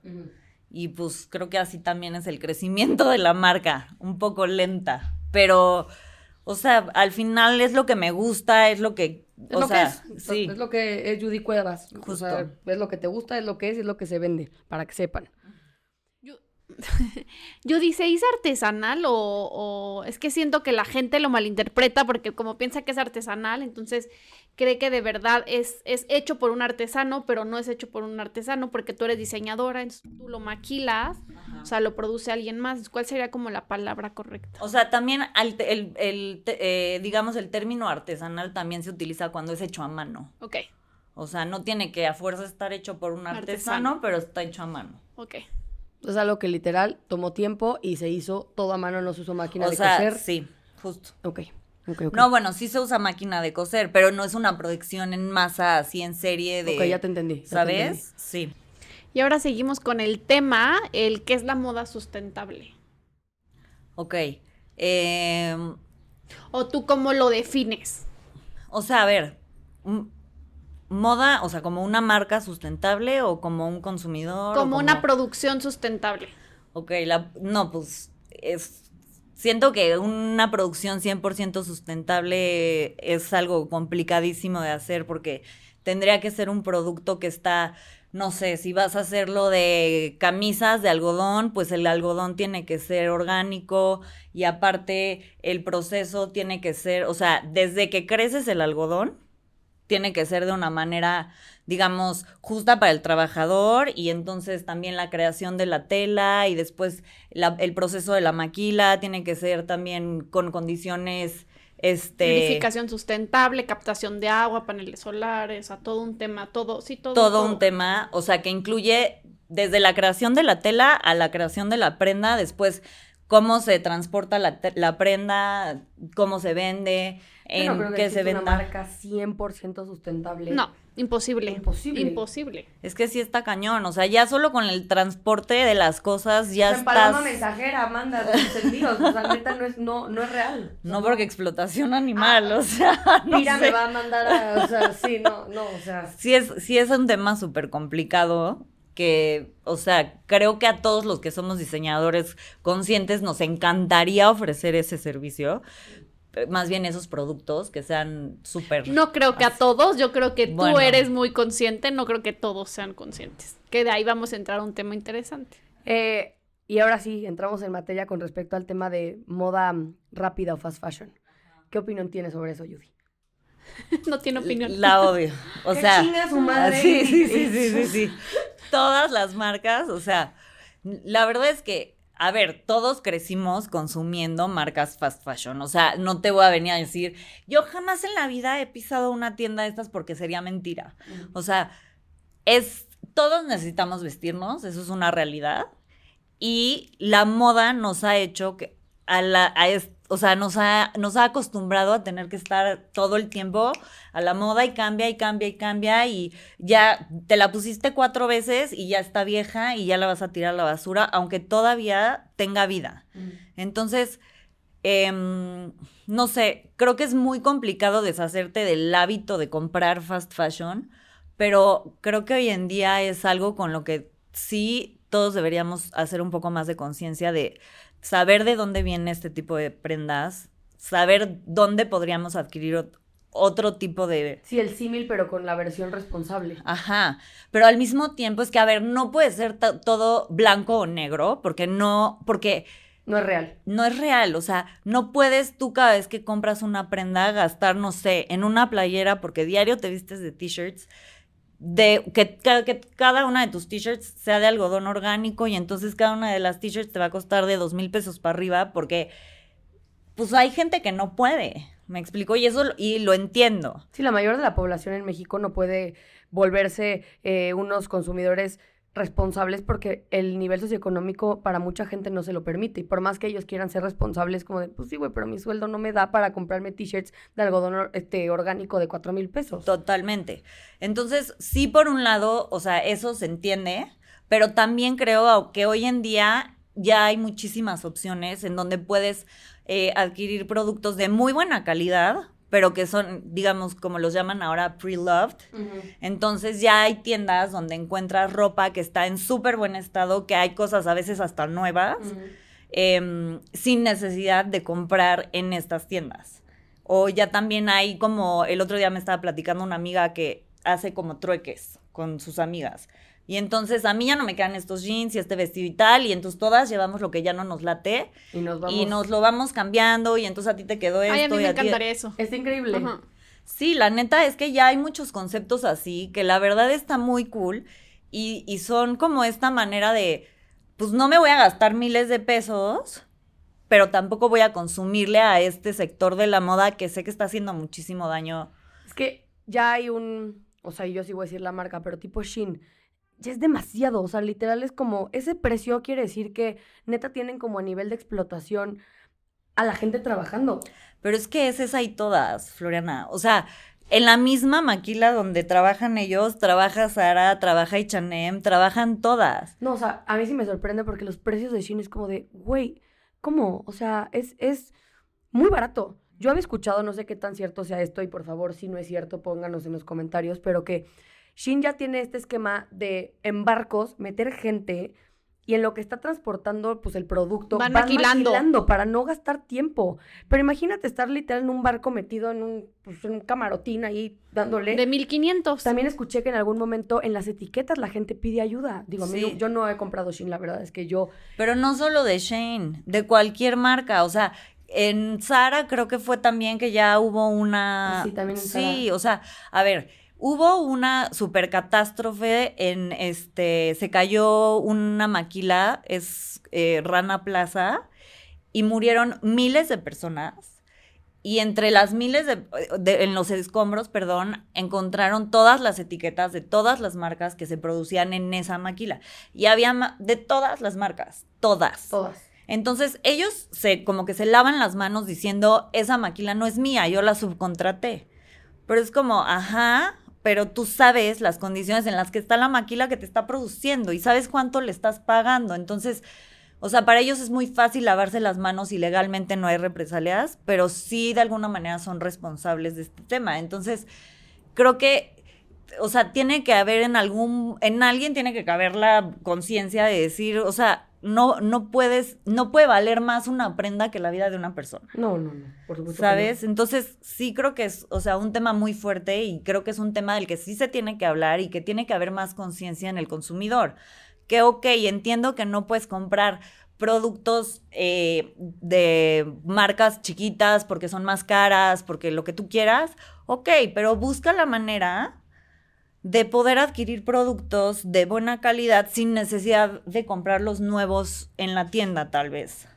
Y pues creo que así también es el crecimiento de la marca, un poco lenta. Pero, o sea, al final es lo que me gusta, es lo que. Es o lo sea, que es. sí. Es lo que es Judy Cuevas. O sea, Justo. es lo que te gusta, es lo que es y es lo que se vende, para que sepan. Yo dice, ¿es artesanal o, o es que siento que la gente lo malinterpreta porque como piensa que es artesanal, entonces cree que de verdad es, es hecho por un artesano, pero no es hecho por un artesano porque tú eres diseñadora, entonces tú lo maquilas, o sea, lo produce alguien más. ¿Cuál sería como la palabra correcta? O sea, también al te- el, el te- eh, digamos, el término artesanal también se utiliza cuando es hecho a mano. Ok, O sea, no tiene que a fuerza estar hecho por un artesano, Artesano. pero está hecho a mano. ok. Es algo que literal tomó tiempo y se hizo todo a mano, no se usó máquina O de sea, coser. sí, justo. Ok, No, bueno, sí se usa máquina de coser, pero no es una producción en masa así en serie de. Ok, ya te entendí. ya te entendí. ¿Sabes? Sí. Y ahora seguimos con el tema, el que es la moda sustentable. Ok. Em, ¿O tú cómo lo defines? o sea, a ver. Moda, o sea, como una marca sustentable o como un consumidor. o Como una producción sustentable. Ok, la, no, pues es, siento que una producción 100% sustentable es algo complicadísimo de hacer porque tendría que ser un producto que está, no sé, si vas a hacerlo de camisas de algodón, pues el algodón tiene que ser orgánico y aparte el proceso tiene que ser, o sea, desde que creces el algodón, tiene que ser de una manera, digamos, justa para el trabajador y entonces también la creación de la tela y después la- el proceso de la maquila tiene que ser también con condiciones, este... Purificación sustentable, captación de agua, paneles solares, a todo un tema, todo, sí, todo. todo un tema, o sea, que incluye desde la creación de la tela a la creación de la prenda, después cómo se transporta la, te- la prenda, cómo se vende, en no creo que qué se venda. una marca 100% sustentable. No. Imposible. Imposible. Imposible. Es que sí está cañón, o sea, ya solo con el transporte de las cosas ya O sea, paloma estás... mensajera, manda envíos. O sea, neta, no es, no, no es real. O sea, No porque explotación animal, o sea, no Mira, sé. me va a mandar a. O sea, sí, no, no, o sea. Sí es, sí es un tema súper complicado que, o sea, creo que a todos los que somos diseñadores conscientes nos encantaría ofrecer ese servicio, más bien esos productos que sean súper... No creo que a todos, yo creo que tú eres muy consciente, no creo que todos sean conscientes. Que de ahí vamos a entrar a un tema interesante. Eh, y ahora sí, entramos en materia con respecto al tema de moda rápida o fast fashion. ¿Qué opinión tienes sobre eso, Judy? no tiene opinión. La odio. O sea, chinga su madre. Sí, sí, sí, sí, sí, sí. Todas las marcas, o sea, la verdad es que, a ver, todos crecimos consumiendo marcas fast fashion. O sea, no te voy a venir a decir, yo jamás en la vida he pisado una tienda de estas porque sería mentira. O sea, es, todos necesitamos vestirnos, eso es una realidad. Y la moda nos ha hecho que a la, a es- o sea, nos ha, nos ha acostumbrado a tener que estar todo el tiempo a la moda y cambia y cambia y cambia y ya te la pusiste cuatro veces y ya está vieja y ya la vas a tirar a la basura, aunque todavía tenga vida. Entonces, em, no sé, creo que es muy complicado deshacerte del hábito de comprar fast fashion, pero creo que hoy en día es algo con lo que sí todos deberíamos hacer un poco más de conciencia de saber de dónde viene este tipo de prendas, saber dónde podríamos adquirir ot- otro tipo de... Sí, el símil, pero con la versión responsable. Ajá, pero al mismo tiempo es que, a ver, no puede ser todo blanco o negro, porque no, porque No es real. no es real, o sea, no puedes tú cada vez que compras una prenda gastar, no sé, en una playera, porque diario te vistes de t-shirts, de que, que cada una de tus t-shirts sea de algodón orgánico y entonces cada una de las t-shirts te va a costar de dos mil pesos para arriba porque pues hay gente que no puede, me explico, y eso y lo entiendo. Sí, la mayor de la población en México no puede volverse eh, unos consumidores responsables porque el nivel socioeconómico para mucha gente no se lo permite. Y por más que ellos quieran ser responsables, como de, pues sí, güey, pero mi sueldo no me da para comprarme t-shirts de algodón este, orgánico de cuatro mil pesos. Totalmente. Entonces, sí, por un lado, o sea, eso se entiende, pero también creo que hoy en día ya hay muchísimas opciones en donde puedes eh, adquirir productos de muy buena calidad, pero que son, digamos, como los llaman ahora, pre-loved. Entonces ya hay tiendas donde encuentras ropa que está en súper buen estado, que hay cosas a veces hasta nuevas, em, sin necesidad de comprar en estas tiendas. O ya también hay como, el otro día me estaba platicando una amiga que hace como trueques con sus amigas. Y entonces a mí ya no me quedan estos jeans y este vestido y tal, y entonces todas llevamos lo que ya no nos late Y nos vamos. y nos lo vamos cambiando y entonces a ti te quedó esto Ay, a mí y me ti- encantaría eso. Está increíble. Ajá. Sí, la neta es que ya hay muchos conceptos así que la verdad está muy cool y, y son como esta manera de, pues no me voy a gastar miles de pesos, pero tampoco voy a consumirle a este sector de la moda que sé que está haciendo muchísimo daño. Es que ya hay un, o sea, yo sí voy a decir la marca, pero tipo Shin, ya es demasiado, o sea, literal es como, ese precio quiere decir que neta tienen como a nivel de explotación a la gente trabajando. Pero es que es ahí todas, Floriana. O sea, en la misma maquila donde trabajan ellos, trabaja Sara, trabaja H&M, trabajan todas. No, o sea, a mí sí me sorprende porque los precios de Shin es como de, güey, ¿cómo? O sea, es, es muy barato. Yo había escuchado, no sé qué tan cierto sea esto, y por favor, si no es cierto, pónganos en los comentarios, pero que Shin ya tiene este esquema de en barcos meter gente y en lo que está transportando pues el producto Van maquilando. maquilando para no gastar tiempo. Pero imagínate estar literal en un barco metido en un, pues, en un camarotín ahí dándole. De 1500. También escuché que en algún momento en las etiquetas la gente pide ayuda. Digo, a mí Sí. no- yo no he comprado Shin, la verdad es que yo Pero no solo de Shane, de cualquier marca. O sea, en Zara creo que fue también que ya hubo una. Sí, también en Sí, Zara. o sea, a ver, hubo una super catástrofe en este. Se cayó una maquila, es eh, Rana Plaza, y murieron miles de personas. Y entre las miles de, de- en los escombros, perdón, encontraron todas las etiquetas de todas las marcas que se producían en esa maquila. Y había ma- de todas las marcas, todas. todas. Entonces ellos se como que se lavan las manos diciendo, esa maquila no es mía, yo la subcontraté. Pero es como, ajá, pero tú sabes las condiciones en las que está la maquila que te está produciendo y sabes cuánto le estás pagando. Entonces, o sea, para ellos es muy fácil lavarse las manos y legalmente no hay represalias, pero sí de alguna manera son responsables de este tema. Entonces, creo que o sea, tiene que haber en algún, en alguien tiene que caber la conciencia de decir, o sea, no, no puedes, no puede valer más una prenda que la vida de una persona. No, no, no, por supuesto. ¿Sabes? Entonces, sí creo que es, o sea, un tema muy fuerte y creo que es un tema del que sí se tiene que hablar y que tiene que haber más conciencia en el consumidor. Que, ok, entiendo que no puedes comprar productos eh, de marcas chiquitas porque son más caras, porque lo que tú quieras, ok, pero busca la manera de poder adquirir productos de buena calidad sin necesidad de comprar los nuevos en la tienda, tal vez.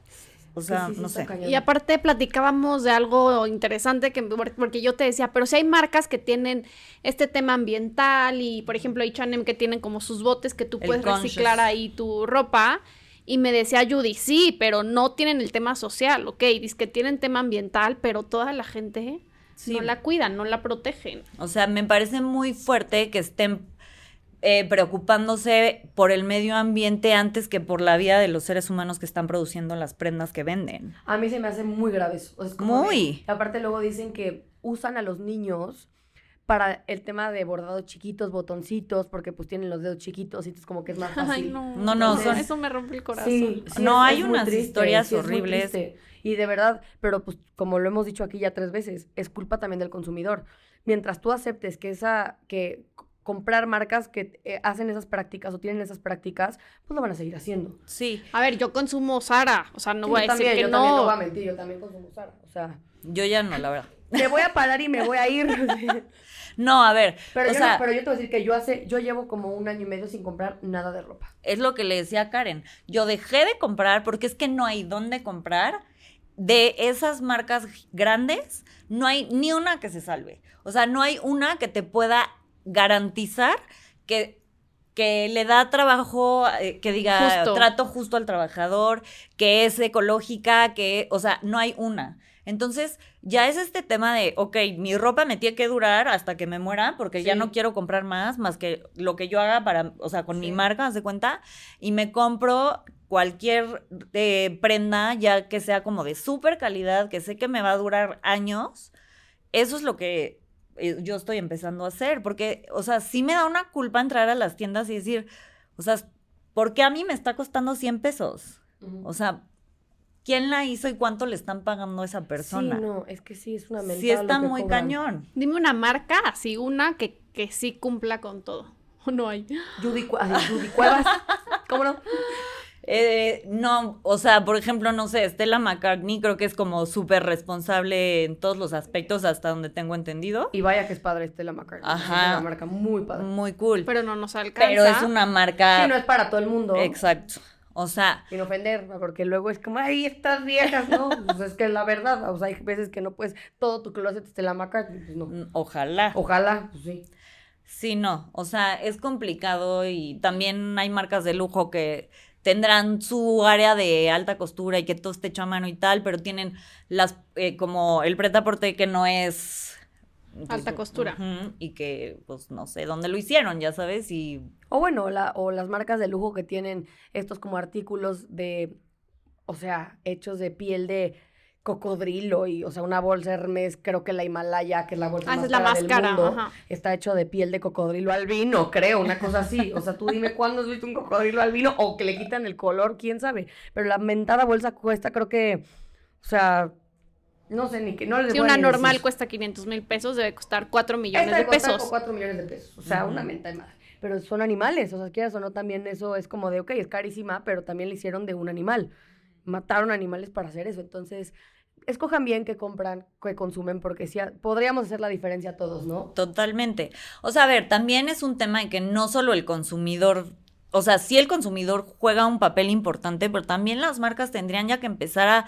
O sea, no sé. Y aparte platicábamos de algo interesante que porque yo te decía, pero si hay marcas que tienen este tema ambiental y por ejemplo H&M que tienen como sus botes que tú puedes reciclar ahí tu ropa y me decía Judy, sí, pero no tienen el tema social, ok, dice que tienen tema ambiental, pero toda la gente no la cuidan, no la protegen. O sea, me parece muy fuerte que estén eh, preocupándose por el medio ambiente antes que por la vida de los seres humanos que están produciendo las prendas que venden. A mí se me hace muy grave eso. muy. aparte luego dicen que usan a los niños para el tema de bordados chiquitos, botoncitos, porque pues tienen los dedos chiquitos y es como que es más fácil. Ay, no, no, no eso me rompe el corazón. Sí, no, hay unas historias horribles. Y de verdad, pero pues como lo hemos dicho aquí ya tres veces, es culpa también del consumidor. Mientras tú aceptes que esa, que comprar marcas que eh, hacen esas prácticas o tienen esas prácticas, pues lo van a seguir haciendo. Sí. A ver, yo consumo Sara, o sea, no voy a decir que yo no. También no voy a mentir, yo también consumo Sara, o sea. Yo ya no, la verdad. Me voy a parar y me voy a ir. No, a ver. Pero, yo pero yo te voy a decir que yo hace, yo llevo como un año y medio sin comprar nada de ropa. Es lo que le decía a Karen. Yo dejé de comprar porque es que no hay dónde comprar de esas marcas grandes, no hay ni una que se salve. O sea, no hay una que te pueda garantizar que, que le da trabajo, eh, que diga trato justo al trabajador, que es ecológica, que, o sea, no hay una. Entonces, ya es este tema de, ok, mi ropa me tiene que durar hasta que me muera, porque ya no quiero comprar más, más que lo que yo haga para, o sea, con mi marca, haz de cuenta, y me compro cualquier eh, prenda, ya que sea como de súper calidad, que sé que me va a durar años, eso es lo que eh, yo estoy empezando a hacer, porque, o sea, sí me da una culpa entrar a las tiendas y decir, o sea, ¿por qué a mí me está costando 100 pesos? O sea, ¿quién la hizo y cuánto le están pagando a esa persona? Sí, no, es que sí, es una mentada Sí está muy cañón. Dime una marca, así una que, que sí cumpla con todo. ¿O no hay? Judy, Judy Cuevas. ¿Cómo no? Eh, no, o sea, por ejemplo, no sé, Stella McCartney creo que es como súper responsable en todos los aspectos hasta donde tengo entendido. Y vaya que es padre Stella McCartney. Ajá. Es una marca muy padre. Muy cool. Pero no nos alcanza. Pero es una marca... Sí, no es para todo el mundo. Exacto. O sea... Sin ofender, porque luego es como, ay, estas viejas, ¿no? pues es que es la verdad, o sea, hay veces que no puedes, todo tu closet Stella McCartney, pues no. Mm, ojalá. Ojalá, pues sí. Sí, no, o sea, es complicado y también hay marcas de lujo que tendrán su área de alta costura y que todo esté hecho a mano y tal, pero tienen las eh, como el preta porte que no es alta costura y que pues no sé dónde lo hicieron, ya sabes, y o bueno, la, o las marcas de lujo que tienen estos como artículos de o sea, hechos de piel de cocodrilo y, o sea, una bolsa Hermes, creo que la Himalaya, que es la bolsa ah, más, es la más cara, mundo, está hecho de piel de cocodrilo albino, creo, una cosa así. O sea, tú dime cuándo has visto un cocodrilo albino o que le quitan el color, quién sabe. Pero la mentada bolsa cuesta, creo que, o sea, no sé ni qué. No si una normal cuesta 500 mil pesos, debe costar 4 millones de pesos. 4 millones de pesos. O sea, una menta de madre. Pero son animales, o sea, quieras o no, también eso es como de, ok, es carísima, pero también le hicieron de un animal. Mataron animales para hacer eso. Entonces, escojan bien qué compran, qué consumen, porque sí, podríamos hacer la diferencia todos, ¿no? Totalmente. O sea, a ver, también es un tema de que no solo el consumidor, o sea, sí el consumidor juega un papel importante, pero también las marcas tendrían ya que empezar a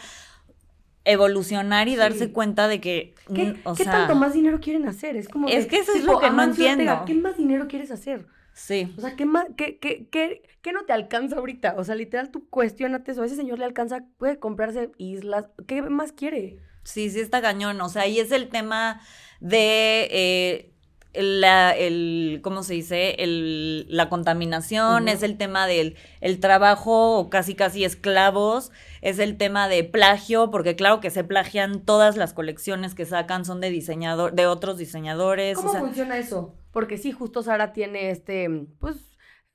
evolucionar y darse cuenta de que ¿Qué, ¿qué tanto más dinero quieren hacer? Es como es que eso es lo que no entiendo. ¿Qué más dinero quieres hacer? Sí. O sea, ¿qué, más, qué, qué, qué, no te alcanza ahorita? O sea, literal, tú cuestionate eso. A ese señor le alcanza, puede comprarse islas. ¿Qué más quiere? Sí, sí está cañón. O sea, ahí es el tema de... Eh, la, el, ¿cómo se dice? El, la contaminación, es el tema del el trabajo o casi casi esclavos, es el tema de plagio, porque claro que se plagian todas las colecciones que sacan son de diseñador, de otros diseñadores. ¿Cómo o sea, funciona eso? Porque sí, justo Sara tiene este, pues,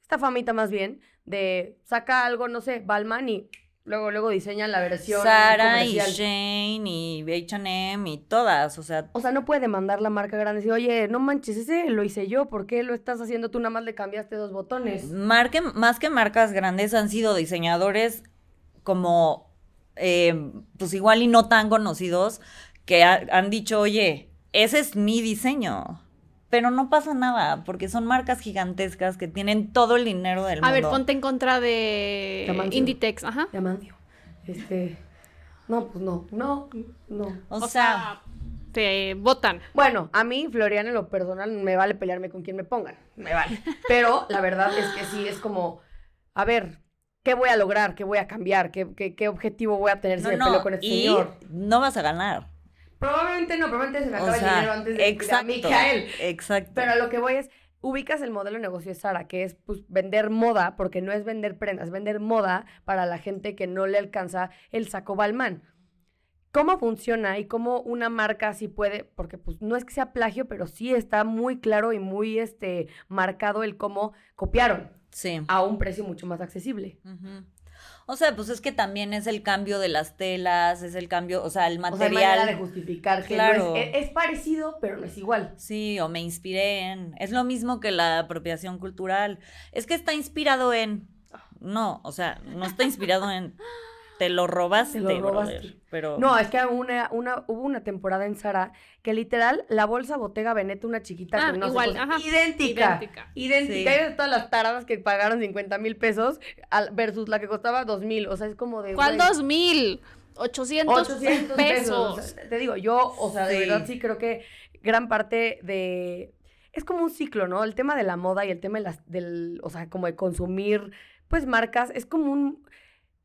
esta famita más bien de saca algo, no sé, Balmain y luego, luego diseñan la versión Sara y. Shane y H&M y todas, o sea, O sea, no puede demandar la marca grande y decir, oye, no manches, ese lo hice yo, ¿por qué lo estás haciendo tú? Nada más le cambiaste dos botones. marque, más que marcas grandes han sido diseñadores como, eh, pues igual y no tan conocidos, que ha- han dicho, oye, ese es mi diseño. Pero no pasa nada, porque son marcas gigantescas que tienen todo el dinero del A mundo. ver, ponte en contra de. Inditex, ajá. Diamancio. Este, no, pues no, no, no. O, sea, te votan. Bueno, a mí, Floriana, en lo personal, me vale pelearme con quien me pongan. Me vale. Pero la verdad es que sí, es como, a ver, ¿qué voy a lograr? ¿Qué voy a cambiar? ¿Qué, qué, qué objetivo voy a tener si no, me no, peleo con este y señor? no vas a ganar. Probablemente no, probablemente se me O acaba el dinero antes de, de a exacto, Micael. exacto. Pero a lo que voy es, ubicas el modelo de negocio de Sara, que es pues, vender moda, porque no es vender prendas, es vender moda para la gente que no le alcanza el saco Balmain. ¿Cómo funciona y cómo una marca así puede? Porque pues no es que sea plagio, pero sí está muy claro y muy este, marcado el cómo copiaron sí. a un precio mucho más accesible. Ujú. O sea, pues es que también es el cambio de las telas, es el cambio, o sea, el O sea, hay material. manera de justificar que Claro. no es, es- es parecido, pero no es igual. Sí, o me inspiré en. Es lo mismo que la apropiación cultural. Es que está inspirado en. No, o sea, no está inspirado en. Te lo robaste, Te lo robaste. brother, Pero. No, es que una, una, hubo una temporada en Sara que literal la bolsa Bottega Veneta, una chiquita Ah, que no igual, ajá. idéntica. Idéntica. Idéntica. Sí. Y de todas las taradas que pagaron 50 mil pesos al- versus la que costaba 2 mil. O sea, es como de. ¿Cuál güey, dos mil? 800, 800 pesos. pesos. O sea, te digo, yo, o sea, de verdad sí creo que gran parte de. Es como un ciclo, ¿no? El tema de la moda y el tema de las, del, o sea, como de consumir, pues, marcas, es como un.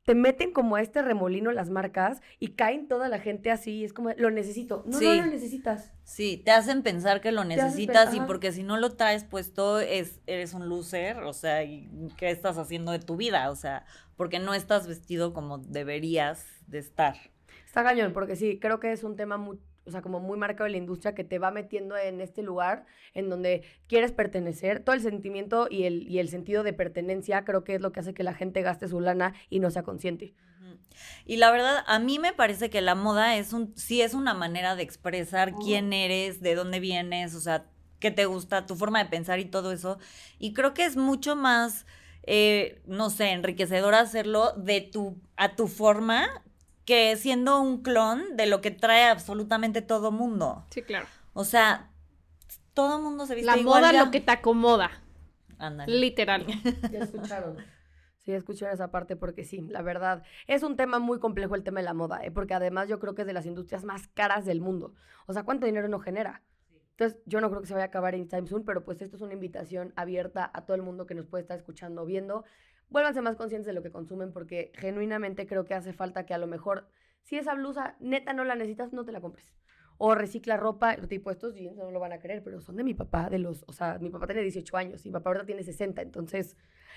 Te meten como a este remolino las marcas y caen toda la gente así. Es como, lo necesito. No, no Sí. lo necesitas. Sí, te hacen pensar que lo necesitas y porque si no lo traes puesto es, eres un loser, o sea, ¿y ¿qué estás haciendo de tu vida? O sea, porque no estás vestido como deberías de estar. Está cañón, porque sí, creo que es un tema muy, o sea, como muy marcado en la industria que te va metiendo en este lugar en donde quieres pertenecer. Todo el sentimiento y el, y el sentido de pertenencia creo que es lo que hace que la gente gaste su lana y no sea consciente. Y la verdad, a mí me parece que la moda es un, sí es una manera de expresar Oh. quién eres, de dónde vienes, o sea, qué te gusta, tu forma de pensar y todo eso. Y creo que es mucho más, eh, no sé, enriquecedor hacerlo de tu, a tu forma que siendo un clon de lo que trae absolutamente todo mundo. Sí, claro. O sea, todo mundo se viste La igual moda ya. lo que te acomoda, Ándale. literal. ¿Ya escucharon? Sí, escucharon esa parte porque sí, la verdad, es un tema muy complejo el tema de la moda, ¿eh? porque además yo creo que es de las industrias más caras del mundo. O sea, ¿cuánto dinero no genera? Entonces, yo no creo que se vaya a acabar en time soon, pero pues esto es una invitación abierta a todo el mundo que nos puede estar escuchando o viendo. Vuélvanse más conscientes de lo que consumen porque genuinamente creo que hace falta que a lo mejor, si esa blusa neta no la necesitas, no te la compres. O recicla ropa, tipo estos jeans no lo van a creer, pero son de mi papá, de los, o sea, mi papá tiene 18 años y mi papá ahorita tiene 60, entonces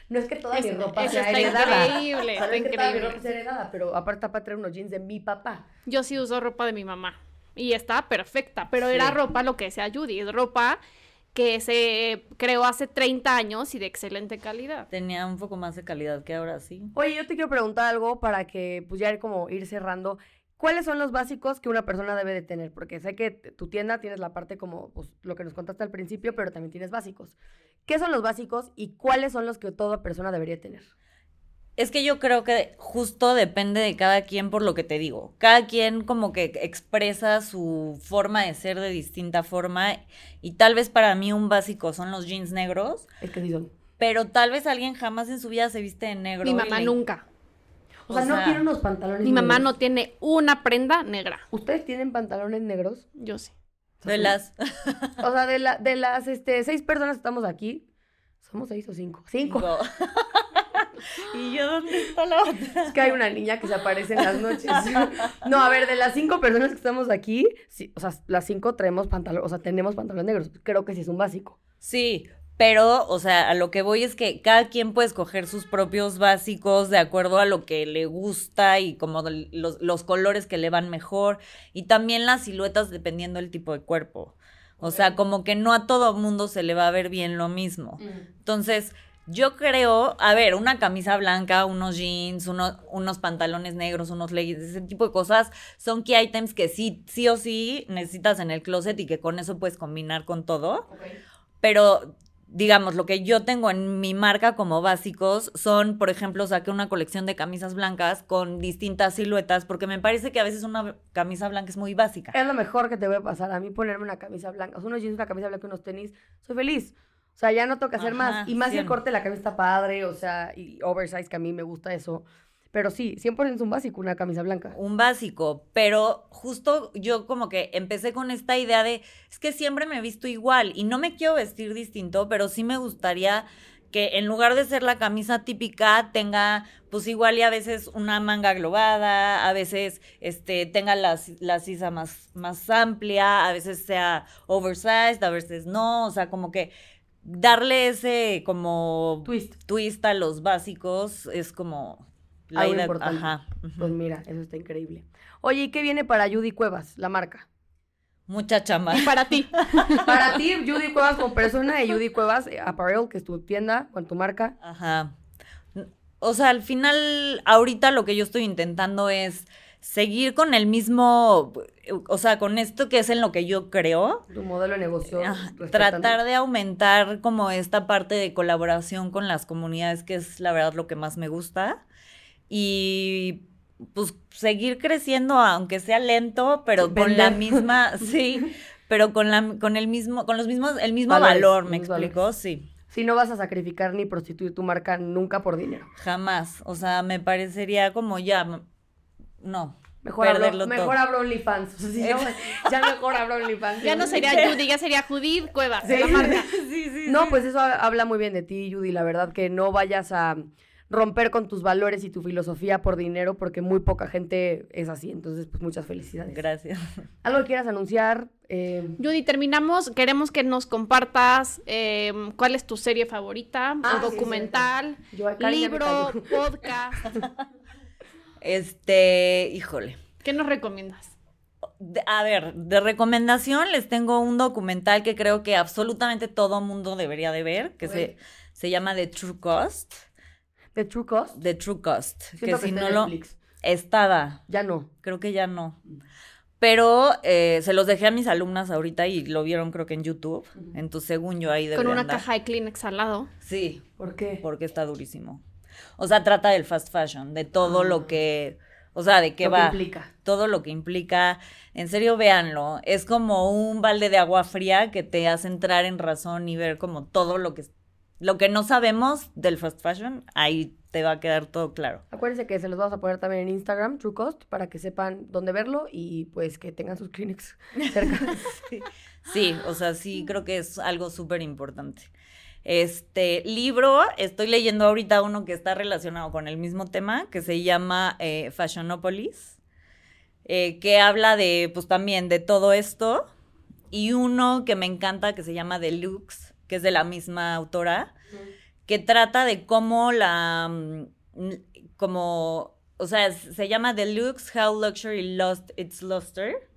no es que toda mi ropa eso sea está heredada. increíble, está es que toda mi increíble. ropa sea heredada, pero aparte papá trae unos jeans de mi papá. Yo sí uso ropa de mi mamá y está perfecta, pero Sí. era ropa lo que decía Judy, es ropa que se creó hace 30 años y de excelente calidad. Tenía un poco más de calidad que ahora sí. Oye, yo te quiero preguntar algo para que, pues ya ir como ir cerrando. ¿Cuáles son los básicos que una persona debe de tener? Porque sé que tu tienda tienes la parte como, pues, lo que nos contaste al principio, pero también tienes básicos. ¿Qué son los básicos y cuáles son los que toda persona debería tener? Es que yo creo que justo depende de cada quien por lo que te digo. Cada quien como que expresa su forma de ser de distinta forma y tal vez para mí un básico son los jeans negros, Es que sí son. pero tal vez alguien jamás en su vida se viste de negro. Mi mamá le- nunca. O sea, no tiene unos pantalones Mi mamá negros. no tiene una prenda negra. ¿Ustedes tienen pantalones negros? Yo sí. De las... O sea, de, la, de las este, seis personas que estamos aquí, ¿somos seis o cinco? Cinco. Y yo, ¿dónde está la otra? Es que hay una niña que se aparece en las noches. No, a ver, de las cinco personas que estamos aquí, sí, o sea, las cinco traemos pantalón, o sea, tenemos pantalones negros. Creo que sí es un básico. Sí, pero, o sea, a lo que voy es que cada quien puede escoger sus propios básicos de acuerdo a lo que le gusta y como los, los colores que le van mejor y también las siluetas dependiendo del tipo de cuerpo. O sea, como que no a todo mundo se le va a ver bien lo mismo. Entonces, yo creo, a ver, una camisa blanca, unos jeans, uno- unos pantalones negros, unos leggings, ese tipo de cosas son key items que sí, sí o sí necesitas en el closet y que con eso puedes combinar con todo. Pero, digamos, lo que yo tengo en mi marca como básicos son, por ejemplo, saqué una colección de camisas blancas con distintas siluetas, porque me parece que a veces una camisa blanca es muy básica. Es lo mejor que te puede pasar. A mí ponerme una camisa blanca, o sea, unos jeans, una camisa blanca, unos tenis, soy feliz. O sea, ya no que hacer Ajá, más. Y más el corte de la camisa está padre, o sea, y oversize, que a mí me gusta eso. Pero sí, 100% es un básico una camisa blanca. un básico, pero justo yo como que empecé con esta idea de, es que siempre me he visto igual y no me quiero vestir distinto, pero sí me gustaría que en lugar de ser la camisa típica tenga pues igual y a veces una manga globada, a veces este tenga la, la sisa más, más amplia, a veces sea oversized, a veces no, o sea, como que darle ese como Twist. twist a los básicos es como la Algo idea, importante. ajá. Pues mira, eso está increíble. Oye, ¿y qué viene para Judy Cuevas, la marca? Mucha chamba. Y para ti. Para ti, Judy Cuevas como persona y Judy Cuevas eh, Apparel, que es tu tienda con tu marca. Ajá. O sea, al final, ahorita lo que yo estoy intentando es seguir con el mismo, o sea, con esto que es en lo que yo creo. Tu modelo de negocio. Respetando. Tratar de aumentar como esta parte de colaboración con las comunidades, que es la verdad lo que más me gusta. Y pues seguir creciendo, aunque sea lento, pero con la misma, sí, pero con la, con el mismo, con los mismos, el mismo Valores, valor, ¿me explico? valores. Sí. Si no vas a sacrificar ni prostituir tu marca nunca por dinero. Jamás. O sea, me parecería como ya. No. Mejor perderlo mejor todo. OnlyFans. O sea, si no, ya mejor abro OnlyFans. Ya no sería Judy, ya sería Judith Cuevas, Sí. la marca. Sí, sí, No, sí. pues eso ha- habla muy bien de ti, Judy. La verdad que no vayas a romper con tus valores y tu filosofía por dinero, porque muy poca gente es así. Entonces, pues muchas felicidades. Gracias. ¿Algo que quieras anunciar? Eh, Judy, terminamos. Queremos que nos compartas eh, cuál es tu serie favorita, Ah, o documental, libro, podcast. Este, híjole. ¿Qué nos recomiendas? De- a ver, de recomendación les tengo un documental que creo que absolutamente todo mundo debería de ver, que se, se llama The True Cost. The True Cost. The True Cost. Siento que que, si no en lo... Netflix. Estaba. Ya no. Creo que ya no. Pero eh, se los dejé a mis alumnas ahorita y lo vieron creo que en YouTube. Entonces, según yo ahí Con debería una andar. caja de Kleenex al lado. Sí, ¿Por qué? porque está durísimo. O sea, trata del fast fashion, de todo Ah. lo que, o sea, de qué Lo que va, implica. todo lo que implica. En serio, véanlo. Es como un balde de agua fría que te hace entrar en razón y ver como todo lo que, lo que no sabemos del fast fashion, ahí te va a quedar todo claro. Acuérdense que se los vamos a poner también en Instagram, True Cost, para que sepan dónde verlo y pues que tengan sus Kleenex cerca. Sí, o sea, sí creo que es algo súper importante. Este libro, estoy leyendo ahorita uno que está relacionado con el mismo tema, que se llama eh, Fashionopolis, eh, que habla de, pues también de todo esto, y uno que me encanta que se llama Deluxe, que es de la misma autora, que trata de cómo la, mm, como, o sea, se llama Deluxe, How Luxury Lost Its Luster.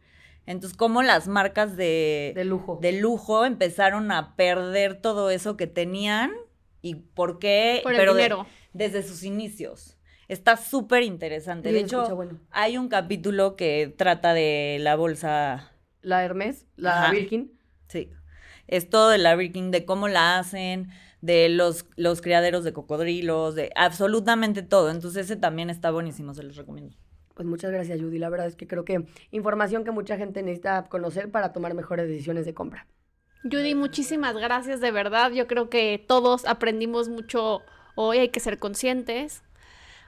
Entonces, cómo las marcas de, De lujo. de lujo empezaron a perder todo eso que tenían y por qué, Por el pero de- desde sus inicios. Está súper interesante. Sí, de hecho, bueno. hay un capítulo que trata de la bolsa La Hermes, la Ajá. Birkin. Sí. Es todo de la Birkin, de cómo la hacen, de los, los criaderos de cocodrilos, de absolutamente todo. Entonces ese también está buenísimo, se los recomiendo. Pues muchas gracias, Judy. La verdad es que creo que información que mucha gente necesita conocer para tomar mejores decisiones de compra. Judy, muchísimas gracias, de verdad. Yo creo que todos aprendimos mucho hoy. Hay que ser conscientes.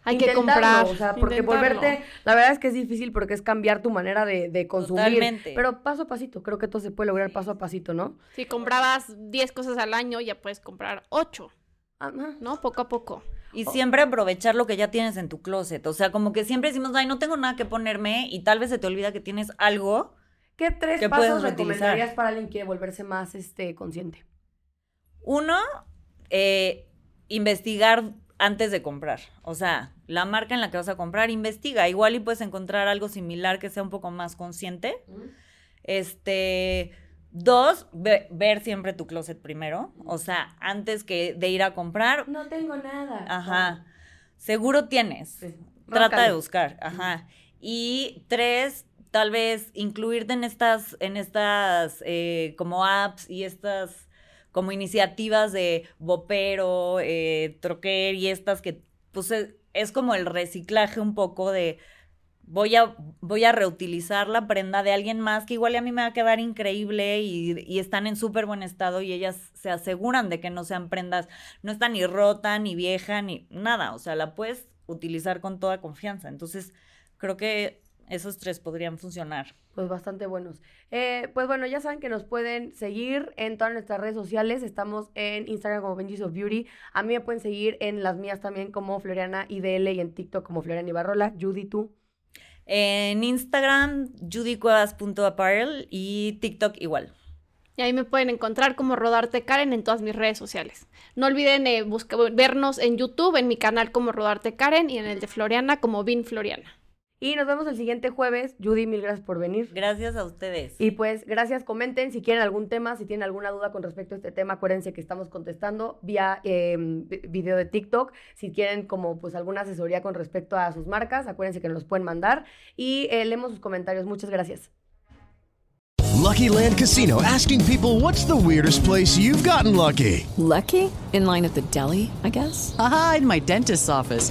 Hay que comprar. O sea, porque intentarlo. volverte, la verdad es que es difícil porque es cambiar tu manera de, de consumir. Totalmente. Pero paso a pasito, creo que todo se puede lograr paso a pasito, ¿no? Si comprabas 10 cosas al año, ya puedes comprar 8, Ajá. ¿no? Poco a poco. Y siempre aprovechar lo que ya tienes en tu closet. O sea, como que siempre decimos, ay, no tengo nada que ponerme y tal vez se te olvida que tienes algo. ¿Qué tres ¿Qué pasos recomendarías para alguien que quiere volverse más este, consciente? Uno, eh, investigar antes de comprar. O sea, la marca en la que vas a comprar, investiga. Igual y puedes encontrar algo similar que sea un poco más consciente. Este. Dos, ve- ver siempre tu closet primero. O sea, antes que de ir a comprar, No tengo nada. Ajá. Seguro tienes. Sí. Trata de buscar. Ajá. Y tres, tal vez incluirte en estas, en estas eh, como apps y estas como iniciativas de Bopero, eh, Troquer y estas que pues es, es como el reciclaje un poco de voy a, voy a reutilizar la prenda de alguien más que igual a mí me va a quedar increíble y, están en súper buen estado y ellas se aseguran de que no sean prendas, no está ni rota, ni vieja, ni nada, o sea, la puedes utilizar con toda confianza. Entonces, creo que esos tres podrían funcionar. Pues bastante buenos. Eh, pues bueno, ya saben que nos pueden seguir en todas nuestras redes sociales. Estamos en Instagram como Benjis of Beauty. A mí me pueden seguir en las mías también como Floriana IDL y en TikTok como Floriana Ibarrola. Judy, tú. En Instagram, judycuevas.apparel y TikTok igual. Y ahí me pueden encontrar como Rodarte Karen en todas mis redes sociales. No olviden eh, vernos en YouTube, en mi canal como Rodarte Karen y en el de Floriana como Vin Floriana. Y nos vemos el siguiente jueves. Judy, mil gracias por venir. Gracias a ustedes. Y pues gracias, comenten si quieren algún tema, si tienen alguna duda con respecto a este tema, acuérdense que estamos contestando vía eh, vi- video de TikTok. Si quieren como pues alguna asesoría con respecto a sus marcas, acuérdense que nos los pueden mandar y eh, leemos sus comentarios. Muchas gracias. Lucky Land Casino asking people what's the weirdest place you've gotten lucky? Lucky? In line at the deli, I guess? Aha, in my dentist's office.